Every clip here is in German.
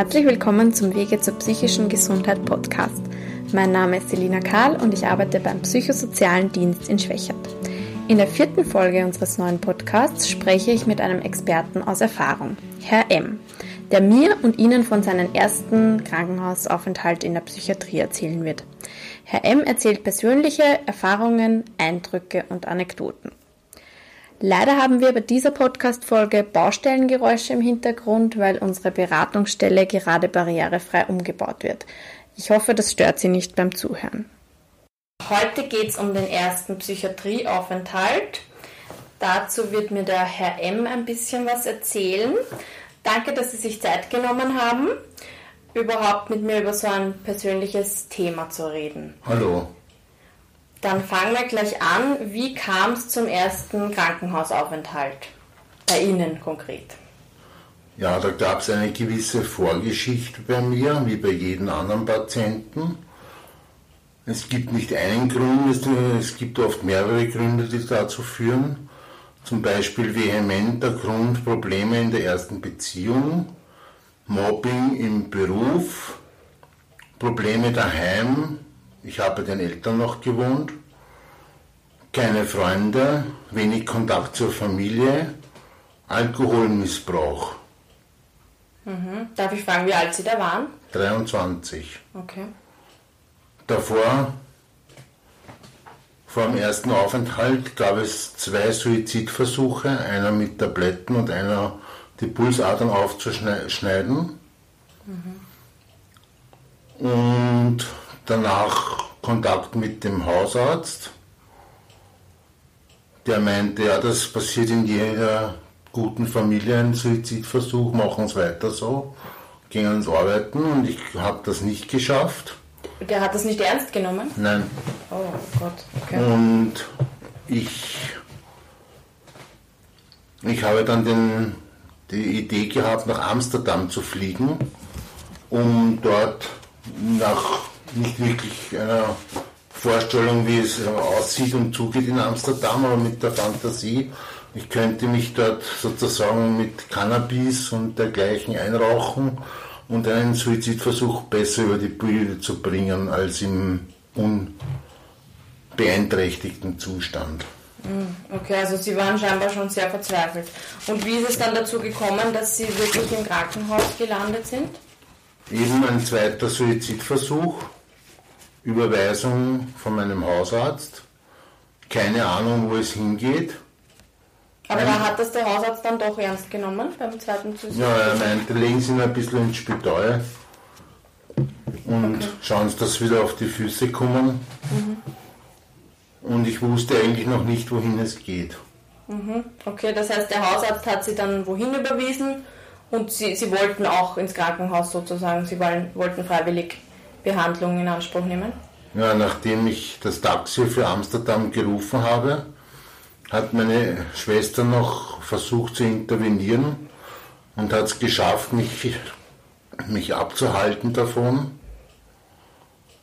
Herzlich willkommen zum Wege zur psychischen Gesundheit Podcast. Mein Name ist Selina Karl und ich arbeite beim Psychosozialen Dienst in Schwächert. In der vierten Folge unseres neuen Podcasts spreche ich mit einem Experten aus Erfahrung, Herr M., der mir und Ihnen von seinem ersten Krankenhausaufenthalt in der Psychiatrie erzählen wird. Herr M. erzählt persönliche Erfahrungen, Eindrücke und Anekdoten. Leider haben wir bei dieser Podcast-Folge Baustellengeräusche im Hintergrund, weil unsere Beratungsstelle gerade barrierefrei umgebaut wird. Ich hoffe, das stört Sie nicht beim Zuhören. Heute geht es um den ersten Psychiatrieaufenthalt. Dazu wird mir der Herr M. ein bisschen was erzählen. Danke, dass Sie sich Zeit genommen haben, überhaupt mit mir über so ein persönliches Thema zu reden. Hallo. Dann fangen wir gleich an. Wie kam es zum ersten Krankenhausaufenthalt? Bei Ihnen konkret. Ja, da gab es eine gewisse Vorgeschichte bei mir, wie bei jedem anderen Patienten. Es gibt nicht einen Grund, es gibt oft mehrere Gründe, die dazu führen. Zum Beispiel vehementer Grund Probleme in der ersten Beziehung, Mobbing im Beruf, Probleme daheim, ich habe den Eltern noch gewohnt, keine Freunde, wenig Kontakt zur Familie, Alkoholmissbrauch. Mhm. Darf ich fragen, wie alt Sie da waren? 23. Okay. Davor, vor dem ersten Aufenthalt, gab es zwei Suizidversuche, einer mit Tabletten und einer die Pulsadern aufzuschneiden. Mhm. Und danach Kontakt mit dem Hausarzt, der meinte, ja, das passiert in jeder guten Familie, ein Suizidversuch, machen es weiter so, gingen ins Arbeiten und ich habe das nicht geschafft. Der hat das nicht ernst genommen? Nein. Oh Gott, okay. Und ich, ich habe dann den, die Idee gehabt, nach Amsterdam zu fliegen, um dort nach nicht wirklich einer Vorstellung, wie es aussieht und zugeht in Amsterdam, aber mit der Fantasie, ich könnte mich dort sozusagen mit Cannabis und dergleichen einrauchen und einen Suizidversuch besser über die Bühne zu bringen als im unbeeinträchtigten Zustand. Hm, okay, also Sie waren scheinbar schon sehr verzweifelt. Und wie ist es dann dazu gekommen, dass Sie wirklich im Krankenhaus gelandet sind? Eben ein zweiter Suizidversuch Überweisung von meinem Hausarzt, keine Ahnung, wo es hingeht. Aber da hat das der Hausarzt dann doch ernst genommen beim zweiten Suizid? Ja, er meinte, legen Sie ihn ein bisschen ins Spital und okay. schauen Sie, dass Sie wieder auf die Füße kommen. Mhm. Und ich wusste eigentlich noch nicht, wohin es geht. Mhm. Okay, das heißt, der Hausarzt hat Sie dann wohin überwiesen und Sie, Sie wollten auch ins Krankenhaus sozusagen, Sie wollen, wollten freiwillig Behandlung in Anspruch nehmen? Ja, nachdem ich das Taxi für Amsterdam gerufen habe, hat meine Schwester noch versucht zu intervenieren und hat es geschafft, mich, mich abzuhalten davon.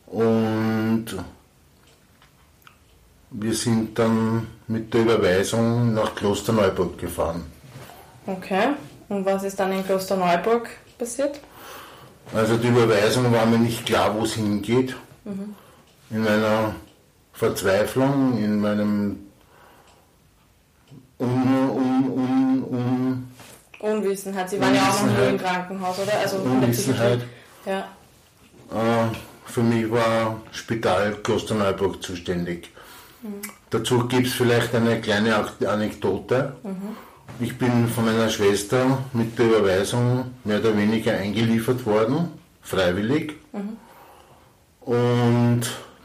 Und wir sind dann mit der Überweisung nach Klosterneuburg gefahren. Okay, und was ist dann in Klosterneuburg passiert? Also die Überweisung war mir nicht klar, wo es hingeht. Mhm. In meiner Verzweiflung, in meinem Un, un, un, un Unwissenheit. Sie waren ja auch noch nie im Krankenhaus, oder? Also Unwissenheit. Ja. Äh, für mich war Spital Klosterneuburg zuständig. Mhm. Dazu gibt es vielleicht eine kleine Anekdote. Mhm. Ich bin von meiner Schwester mit der Überweisung mehr oder weniger eingeliefert worden, freiwillig. Mhm. Und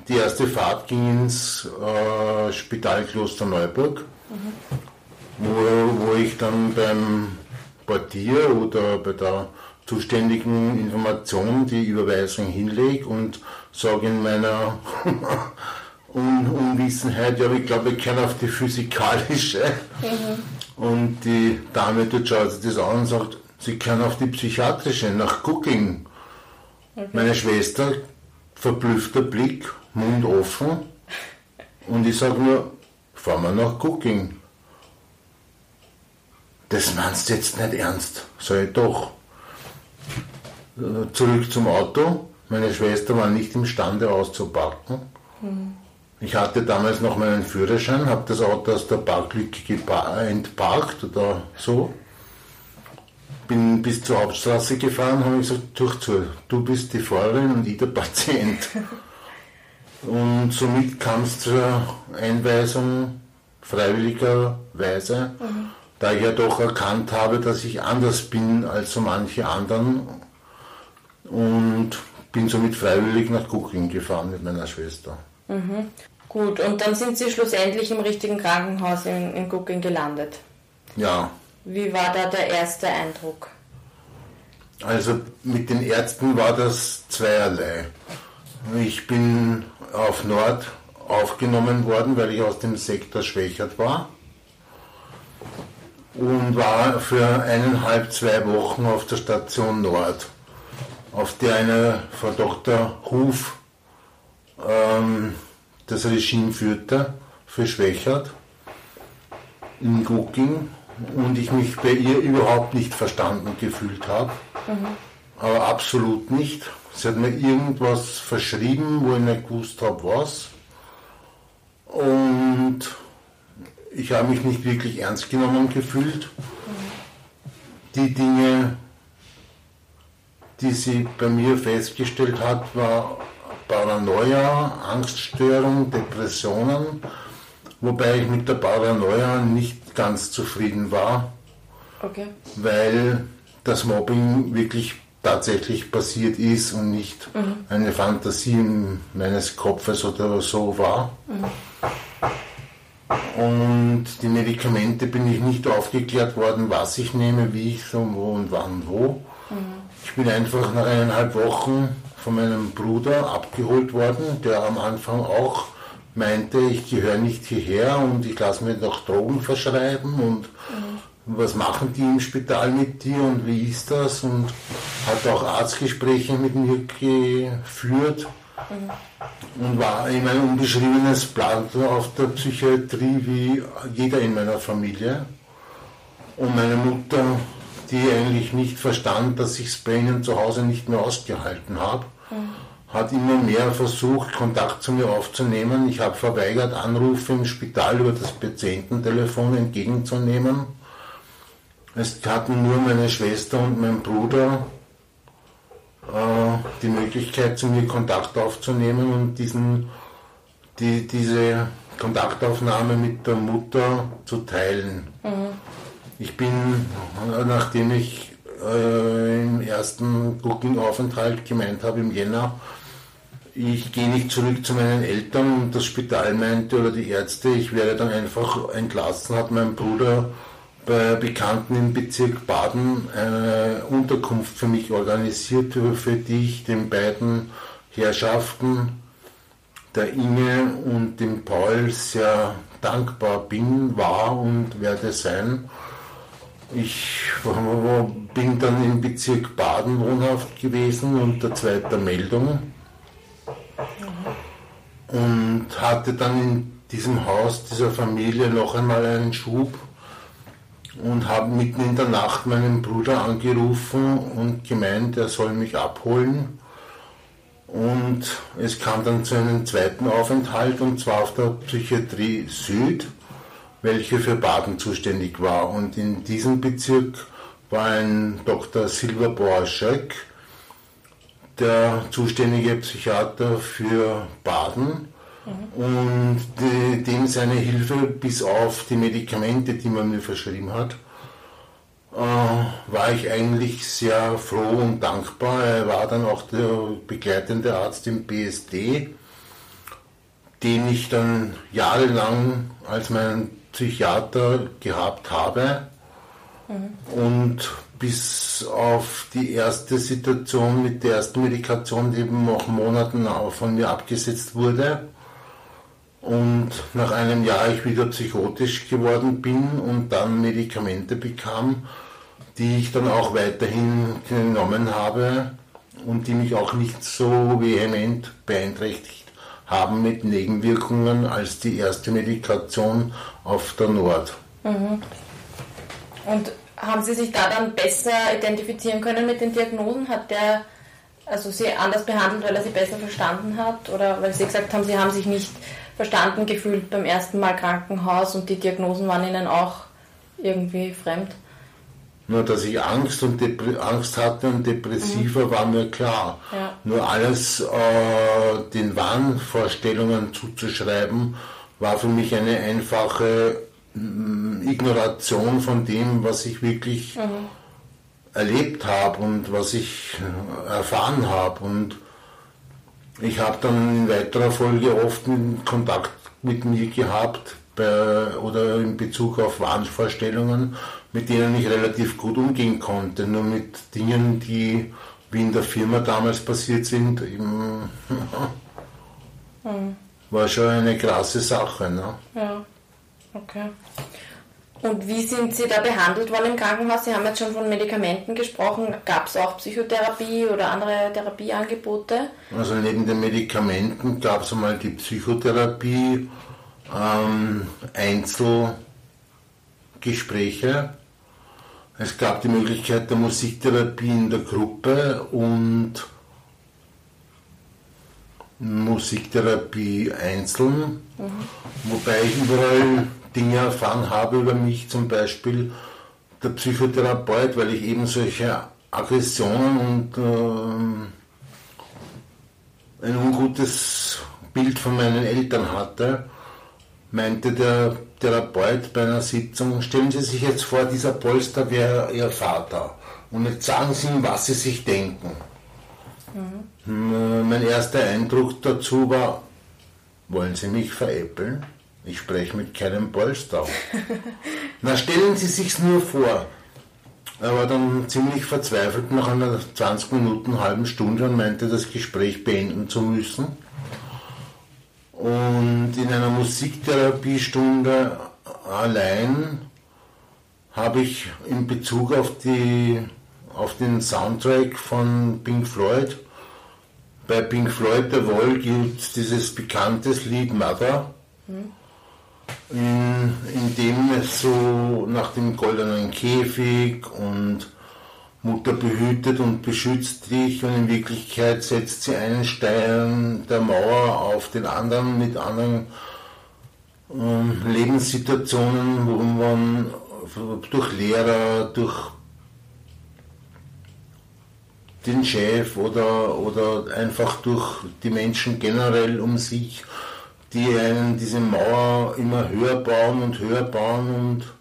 die erste Fahrt ging ins äh, Spital Neuburg, mhm. wo, wo ich dann beim Portier oder bei der zuständigen Information die Überweisung hinlege und sage in meiner Un Unwissenheit, ja, ich glaube, ich kenne auf die physikalische. Mhm. Und die Dame dort schaut sich das an und sagt, sie können auf die psychiatrische, nach Cooking. Okay. Meine Schwester, verblüffter Blick, Mund offen. Und ich sage nur, fahren wir nach Cooking. Das meinst du jetzt nicht ernst. Sag ich doch. äh, zurück zum Auto. Meine Schwester war nicht imstande auszupacken. Mhm. Ich hatte damals noch meinen Führerschein, habe das Auto aus der Parklücke entparkt oder so. Bin bis zur Hauptstraße gefahren, habe gesagt, durch zu, du bist die Fahrerin und ich der Patient. und somit kam es zur Einweisung freiwilligerweise, mhm. da ich ja doch erkannt habe, dass ich anders bin als so manche anderen und bin somit freiwillig nach Kuchling gefahren mit meiner Schwester. Mhm. Gut, und dann sind Sie schlussendlich im richtigen Krankenhaus in, in Gucking gelandet. Ja. Wie war da der erste Eindruck? Also mit den Ärzten war das zweierlei. Ich bin auf Nord aufgenommen worden, weil ich aus dem Sektor Schwächert war und war für eineinhalb, zwei Wochen auf der Station Nord, auf der eine Frau Dr. Huf ähm, das Regime führte für Schwächert in Gucking und ich mich bei ihr überhaupt nicht verstanden gefühlt habe. Mhm. Aber absolut nicht. Sie hat mir irgendwas verschrieben, wo ich nicht gewusst habe, was. Und ich habe mich nicht wirklich ernst genommen gefühlt. Mhm. Die Dinge, die sie bei mir festgestellt hat, war Paranoia, Angststörung, Depressionen, wobei ich mit der Paranoia nicht ganz zufrieden war, okay. weil das Mobbing wirklich tatsächlich passiert ist und nicht mhm. eine Fantasie meines Kopfes oder so war. Mhm. Und die Medikamente bin ich nicht aufgeklärt worden, was ich nehme, wie ich so, wo und wann wo. Mhm. Ich bin einfach nach eineinhalb Wochen von meinem Bruder abgeholt worden, der am Anfang auch meinte, ich gehöre nicht hierher und ich lasse mir doch Drogen verschreiben und mhm. was machen die im Spital mit dir und wie ist das und hat auch Arztgespräche mit mir geführt mhm. und war immer ein unbeschriebenes Blatt auf der Psychiatrie wie jeder in meiner Familie. Und meine Mutter, die eigentlich nicht verstand, dass ich es bei ihnen zu Hause nicht mehr ausgehalten habe, hat immer mehr versucht, Kontakt zu mir aufzunehmen. Ich habe verweigert, Anrufe im Spital über das Patiententelefon entgegenzunehmen. Es hatten nur meine Schwester und mein Bruder äh, die Möglichkeit, zu mir Kontakt aufzunehmen und diesen, die, diese Kontaktaufnahme mit der Mutter zu teilen. Mhm. Ich bin, nachdem ich äh, im ersten Booking-Aufenthalt gemeint habe im Jänner, ich gehe nicht zurück zu meinen Eltern und das Spital meinte oder die Ärzte, ich werde dann einfach entlassen, hat mein Bruder bei Bekannten im Bezirk Baden eine Unterkunft für mich organisiert, für die ich den beiden Herrschaften, der Inge und dem Paul, sehr dankbar bin, war und werde sein. Ich bin dann im Bezirk Baden wohnhaft gewesen unter zweiter Meldung und hatte dann in diesem Haus dieser Familie noch einmal einen Schub und habe mitten in der Nacht meinen Bruder angerufen und gemeint, er soll mich abholen. Und es kam dann zu einem zweiten Aufenthalt und zwar auf der Psychiatrie Süd welche für Baden zuständig war. Und in diesem Bezirk war ein Dr. Silberbohr Schöck, der zuständige Psychiater für Baden. Mhm. Und die, dem seine Hilfe, bis auf die Medikamente, die man mir verschrieben hat, äh, war ich eigentlich sehr froh und dankbar. Er war dann auch der begleitende Arzt im BSD, den ich dann jahrelang als meinen Psychiater gehabt habe. Mhm. Und bis auf die erste Situation mit der ersten Medikation, die eben nach Monaten von mir abgesetzt wurde. Und nach einem Jahr ich wieder psychotisch geworden bin und dann Medikamente bekam, die ich dann auch weiterhin genommen habe und die mich auch nicht so vehement beeinträchtigt haben mit Nebenwirkungen als die erste Medikation auf der Nord. Mhm. Und haben Sie sich da dann besser identifizieren können mit den Diagnosen? Hat der also Sie anders behandelt, weil er Sie besser verstanden hat? Oder weil Sie gesagt haben, Sie haben sich nicht verstanden gefühlt beim ersten Mal Krankenhaus und die Diagnosen waren Ihnen auch irgendwie fremd? Nur, dass ich Angst, und Angst hatte und depressiver mhm. war mir klar. Ja. Nur alles äh, den Wahnvorstellungen zuzuschreiben, war für mich eine einfache mm, Ignoration von dem, was ich wirklich mhm. erlebt habe und was ich äh, erfahren habe. Und ich habe dann in weiterer Folge oft Kontakt mit mir gehabt bei, oder in Bezug auf Wahnvorstellungen, mit denen ich relativ gut umgehen konnte. Nur mit Dingen, die wie in der Firma damals passiert sind, eben, mhm. war schon eine krasse Sache. Ne? Ja, okay. Und wie sind Sie da behandelt worden im Krankenhaus? Sie haben jetzt schon von Medikamenten gesprochen. Gab es auch Psychotherapie oder andere Therapieangebote? Also neben den Medikamenten gab es einmal die Psychotherapie, ähm, Einzelgespräche. Es gab die Möglichkeit der Musiktherapie in der Gruppe und Musiktherapie einzeln, mhm. wobei ich überall Dinge erfahren habe über mich, zum Beispiel der Psychotherapeut, weil ich eben solche Aggressionen und äh, ein ungutes Bild von meinen Eltern hatte, meinte der Therapeut bei einer Sitzung, stellen Sie sich jetzt vor, dieser Polster wäre Ihr Vater und jetzt sagen Sie ihm, was Sie sich denken. Mhm. Mein erster Eindruck dazu war, wollen Sie mich veräppeln? Ich spreche mit keinem Polster. Na, stellen Sie sich's nur vor. Er war dann ziemlich verzweifelt nach einer 20 Minuten, halben Stunde und meinte, das Gespräch beenden zu müssen. Und in einer Musiktherapiestunde allein habe ich in Bezug auf, die, auf den Soundtrack von Pink Floyd, bei Pink Floyd The Wall gibt es dieses bekanntes Lied Mother. Mhm in, in dem es so nach dem goldenen Käfig und Mutter behütet und beschützt dich und in Wirklichkeit setzt sie einen Stein der Mauer auf den anderen mit anderen ähm, Lebenssituationen, wo man durch Lehrer, durch den Chef oder, oder einfach durch die Menschen generell um sich die einen diese Mauer immer höher bauen und höher bauen und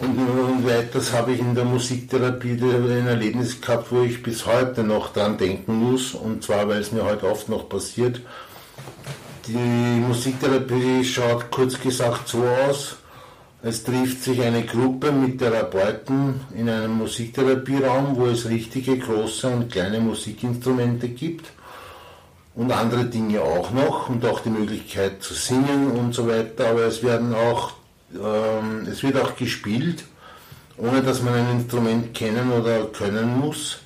und, und weiters habe ich in der Musiktherapie ein Erlebnis gehabt, wo ich bis heute noch dran denken muss, und zwar, weil es mir heute oft noch passiert. Die Musiktherapie schaut kurz gesagt so aus, es trifft sich eine Gruppe mit Therapeuten in einem Musiktherapieraum, wo es richtige große und kleine Musikinstrumente gibt. Und andere Dinge auch noch und auch die Möglichkeit zu singen und so weiter, aber es werden auch, ähm, es wird auch gespielt, ohne dass man ein Instrument kennen oder können muss.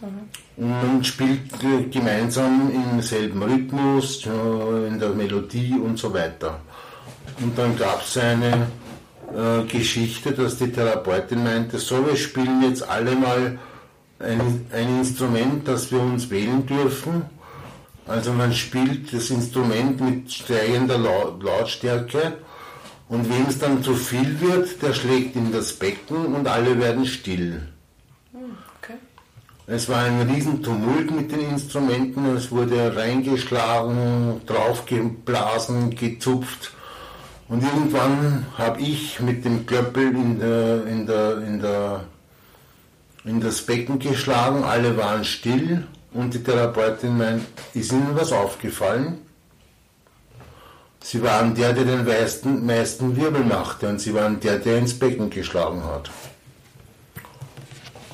Mhm. Und man spielt gemeinsam im selben Rhythmus, äh, in der Melodie und so weiter. Und dann gab es eine äh, Geschichte, dass die Therapeutin meinte, so, wir spielen jetzt alle mal ein, ein Instrument, das wir uns wählen dürfen also man spielt das Instrument mit steigender Lautstärke und wem es dann zu viel wird, der schlägt in das Becken und alle werden still. Okay. Es war ein Riesentumult mit den Instrumenten, es wurde reingeschlagen, draufgeblasen, gezupft. Und irgendwann habe ich mit dem Klöppel in, der, in, der, in, der, in das Becken geschlagen, alle waren still und die Therapeutin meint, ist Ihnen was aufgefallen? Sie waren der, der den meisten, meisten Wirbel machte und Sie waren der, der ins Becken geschlagen hat.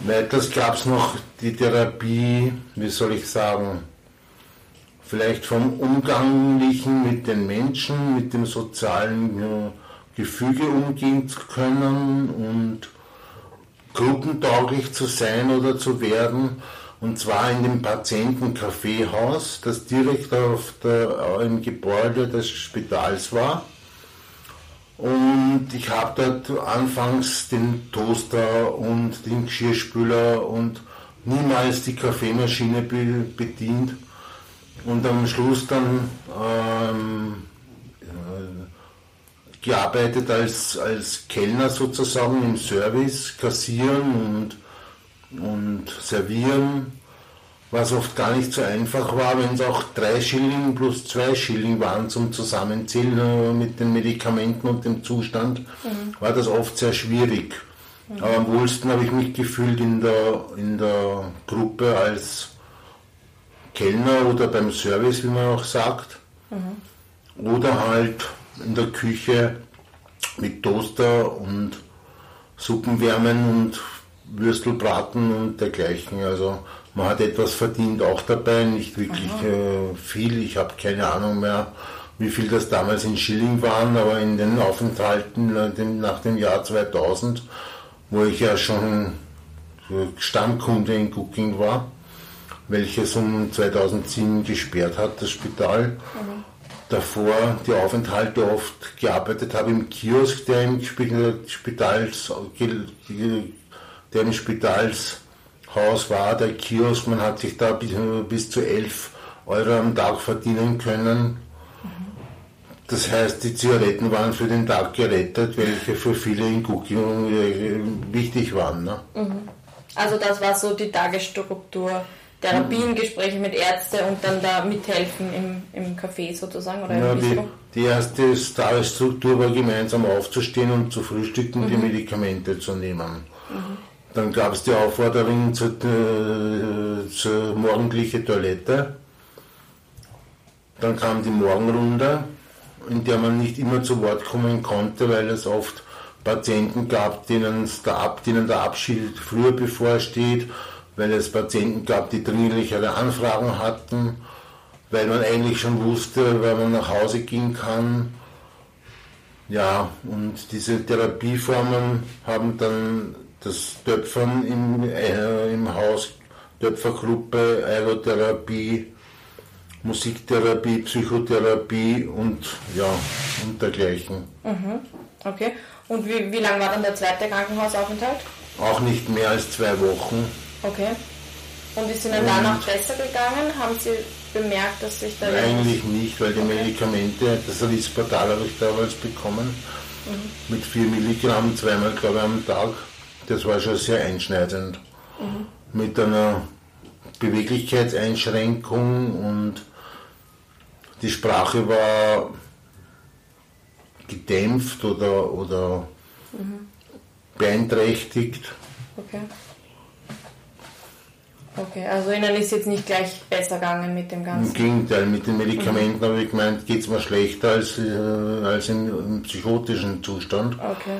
Weiters gab es noch die Therapie, wie soll ich sagen, vielleicht vom Umganglichen mit den Menschen, mit dem sozialen ja, Gefüge umgehen zu können und gruppentauglich zu sein oder zu werden und zwar in dem Patientenkaffeehaus, das direkt auf der, im Gebäude des Spitals war. Und ich habe dort anfangs den Toaster und den Geschirrspüler und niemals die Kaffeemaschine bedient. Und am Schluss dann ähm, äh, gearbeitet als, als Kellner sozusagen im Service, kassieren und, und servieren was oft gar nicht so einfach war, wenn es auch drei Schilling plus zwei Schilling waren zum Zusammenzählen äh, mit den Medikamenten und dem Zustand, mhm. war das oft sehr schwierig. Mhm. Aber am wohlsten habe ich mich gefühlt in der, in der Gruppe als Kellner oder beim Service, wie man auch sagt. Mhm. Oder halt in der Küche mit Toaster und Suppenwärmen und Würstelbraten und dergleichen. Also man hat etwas verdient auch dabei, nicht wirklich äh, viel. Ich habe keine Ahnung mehr, wie viel das damals in Schilling waren, aber in den Aufenthalten nach dem Jahr 2000, wo ich ja schon Stammkunde in Cooking war, welches um 2007 gesperrt hat, das Spital. Mhm. Davor die Aufenthalte oft gearbeitet habe im Kiosk, der im Spitals, der im Spitals Haus war, der Kiosk, man hat sich da bis, bis zu 11 Euro am Tag verdienen können. Das heißt, die Zigaretten waren für den Tag gerettet, welche für viele in Cooking äh, wichtig waren. Ne? Mhm. Also das war so die Tagesstruktur. Therapiengespräche mit Ärzten und dann da mithelfen im, im Café sozusagen oder ja, die, die, erste Tagesstruktur war gemeinsam aufzustehen und zu frühstücken, mhm. die Medikamente zu nehmen. Mhm. Dann gab es die Aufforderung zur, äh, zur morgendlichen Toilette. Dann kam die Morgenrunde, in der man nicht immer zu Wort kommen konnte, weil es oft Patienten gab, denen der, denen der Abschied früher bevorsteht, weil es Patienten gab, die dringlichere Anfragen hatten, weil man eigentlich schon wusste, weil man nach Hause gehen kann. Ja, und diese Therapieformen haben dann das Töpfern im, äh, im Haus, Töpfergruppe, Aerotherapie, Musiktherapie, Psychotherapie und ja, und dergleichen. Mhm. Okay. Und wie, wie lang war dann der zweite Krankenhausaufenthalt? Auch nicht mehr als zwei Wochen. Okay. Und ist Ihnen danach besser gegangen? Haben Sie bemerkt, dass sich da... Eigentlich nicht, weil die okay. Medikamente, das Rispatal habe ich damals bekommen, mhm. mit 4 Milligramm, zweimal glaube ich am Tag. Das war schon sehr einschneidend. Mhm. Mit einer Beweglichkeitseinschränkung und die Sprache war gedämpft oder, oder mhm. beeinträchtigt. Okay. Okay, also Ihnen ist jetzt nicht gleich besser gegangen mit dem Ganzen? Im Gegenteil, mit den Medikamenten mhm. habe ich gemeint, geht es mir schlechter als, äh, als im, im, psychotischen Zustand. Okay.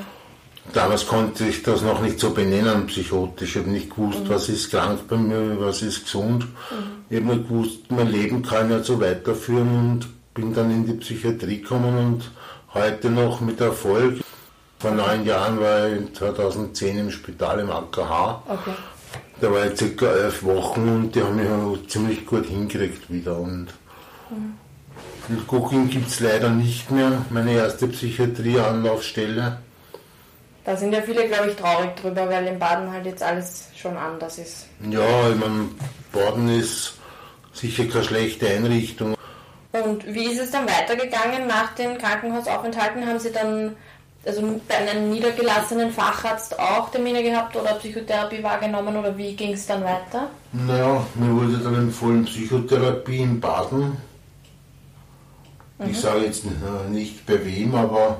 Damals konnte ich das noch nicht so benennen, psychotisch. Ich habe nicht gewusst, mhm. was ist krank bei mir, was ist gesund. Mhm. Ich habe nur gewusst, mein Leben kann ja so weiterführen und bin dann in die Psychiatrie gekommen und heute noch mit Erfolg. Vor neun Jahren war ich 2010 im Spital im AKH. Okay. Da war ich circa elf Wochen und die haben mich ziemlich gut hingekriegt wieder. Und mhm. Cooking gibt es leider nicht mehr, meine erste Psychiatrie-Anlaufstelle. Da sind ja viele, glaube ich, traurig drüber, weil in Baden halt jetzt alles schon anders ist. Ja, ich meine, Baden ist sicher keine schlechte Einrichtung. Und wie ist es dann weitergegangen nach den Krankenhausaufenthalten? Haben Sie dann also bei einem niedergelassenen Facharzt auch Termine gehabt oder Psychotherapie wahrgenommen oder wie ging es dann weiter? Naja, mir wurde dann empfohlen Psychotherapie in Baden. Mhm. Ich sage jetzt nicht bei wem, aber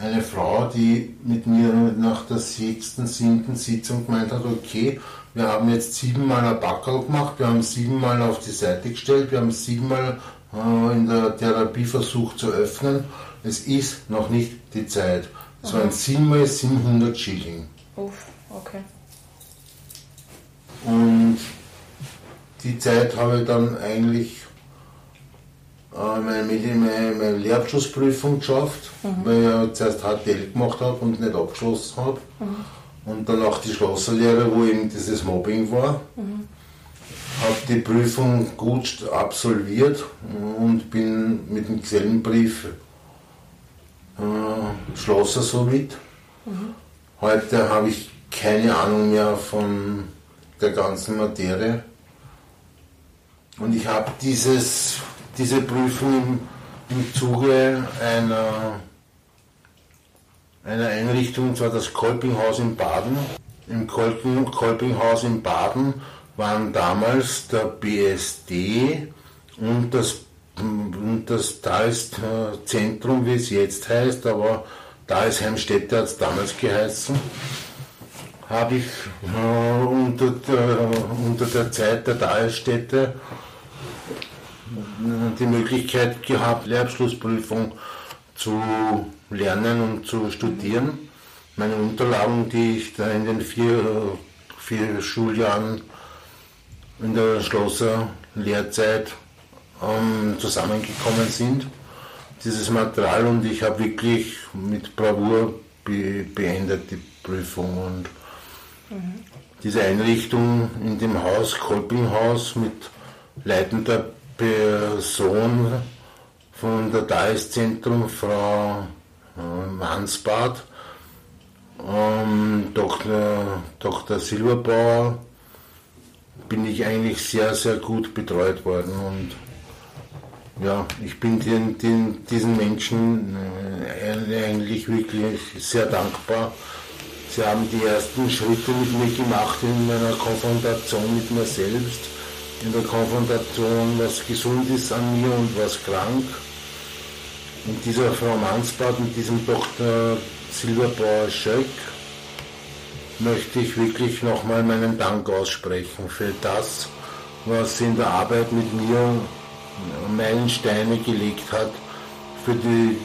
eine Frau, die mit mir nach der sechsten, siebten Sitzung gemeint hat, okay, wir haben jetzt siebenmal ein Backerl gemacht, wir haben siebenmal auf die Seite gestellt, wir haben siebenmal äh, in der Therapie versucht zu öffnen. Es ist noch nicht die Zeit. Es waren siebenmal 700 Schilling. Uff, okay. Und die Zeit habe ich dann eigentlich äh, meine, meine, meine Lehrabschlussprüfung geschafft, mhm. weil ich ja zuerst HTL gemacht habe und nicht abgeschlossen habe. Mhm. Und dann auch die Schlosserlehre, wo eben dieses Mobbing war. Mhm. Habe die Prüfung gut absolviert und bin mit dem Gesellenbrief äh, Schlosser somit. Mhm. Heute habe ich keine Ahnung mehr von der ganzen Materie. Und ich habe dieses, diese Prüfung im, im Zuge einer, einer Einrichtung, und zwar das Kolpinghaus in Baden. Im Kolping, Kolpinghaus in Baden waren damals der BSD und das, und das Talszentrum, wie es jetzt heißt, aber Dalsheimstätte hat es damals geheißen, habe ich äh, unter, der, unter der Zeit der Talstätte die Möglichkeit gehabt, Lehrabschlussprüfung zu lernen und zu studieren. Meine Unterlagen, die ich da in den vier, vier Schuljahren in der Schlosser Lehrzeit ähm, zusammengekommen sind, dieses Material und ich habe wirklich mit Bravour be beendet die Prüfung und mhm. diese Einrichtung in dem Haus, Kolpinghaus mit leitender Person von der DAIS-Zentrum, Frau Mansbad, ähm, Dr. Dr. Silberbauer, bin ich eigentlich sehr, sehr gut betreut worden und ja, ich bin den, den, diesen Menschen äh, eigentlich wirklich sehr dankbar. Sie haben die ersten Schritte mit mir gemacht in meiner Konfrontation mit mir selbst, in der Konfrontation, was gesund ist an mir und was krank. Und dieser Frau Mansbad und diesem Dr. Silberbauer-Schöck möchte ich wirklich nochmal meinen Dank aussprechen für das, was sie in der Arbeit mit mir Meilensteine gelegt hat für die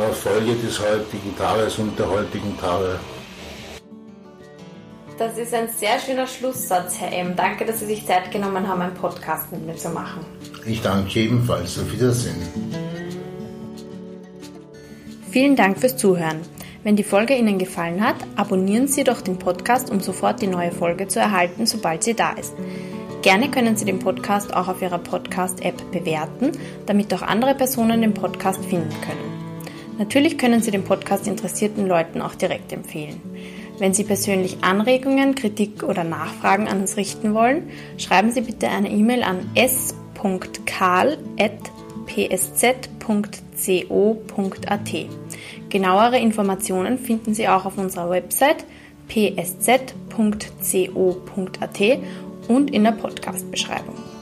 Erfolge des heutigen Tages und der heutigen Tage. Das ist ein sehr schöner Schlusssatz, Herr M. Danke, dass Sie sich Zeit genommen haben, einen Podcast mit mir zu machen. Ich danke ebenfalls. Auf Wiedersehen. Vielen Dank fürs Zuhören. Wenn die Folge Ihnen gefallen hat, abonnieren Sie doch den Podcast, um sofort die neue Folge zu erhalten, sobald sie da ist. Gerne können Sie den Podcast auch auf Ihrer Podcast-App bewerten, damit auch andere Personen den Podcast finden können. Natürlich können Sie den Podcast interessierten Leuten auch direkt empfehlen. Wenn Sie persönlich Anregungen, Kritik oder Nachfragen an uns richten wollen, schreiben Sie bitte eine E-Mail an s.karl.psz.co.at. Genauere Informationen finden Sie auch auf unserer Website psz.co.at und in der Podcast-Beschreibung.